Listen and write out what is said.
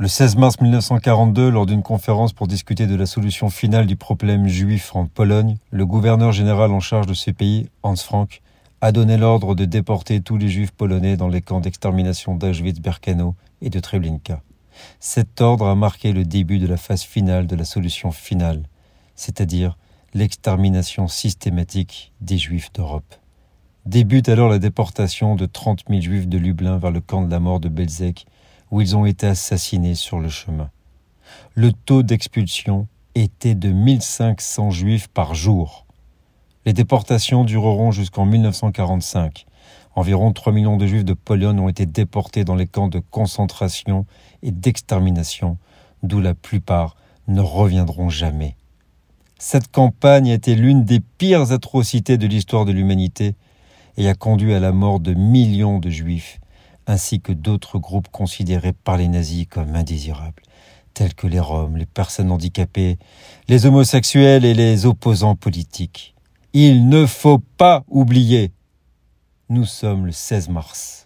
Le 16 mars 1942, lors d'une conférence pour discuter de la solution finale du problème juif en Pologne, le gouverneur général en charge de ce pays, Hans Frank, a donné l'ordre de déporter tous les juifs polonais dans les camps d'extermination d'Auschwitz-Birkenau et de Treblinka. Cet ordre a marqué le début de la phase finale de la solution finale, c'est-à-dire l'extermination systématique des juifs d'Europe. Débute alors la déportation de 30 000 juifs de Lublin vers le camp de la mort de Belzec, où ils ont été assassinés sur le chemin. Le taux d'expulsion était de 1500 juifs par jour. Les déportations dureront jusqu'en 1945. Environ 3 millions de juifs de Pologne ont été déportés dans les camps de concentration et d'extermination, d'où la plupart ne reviendront jamais. Cette campagne a été l'une des pires atrocités de l'histoire de l'humanité et a conduit à la mort de millions de juifs, ainsi que d'autres groupes considérés par les nazis comme indésirables, tels que les Roms, les personnes handicapées, les homosexuels et les opposants politiques. Il ne faut pas oublier. Nous sommes le 16 mars.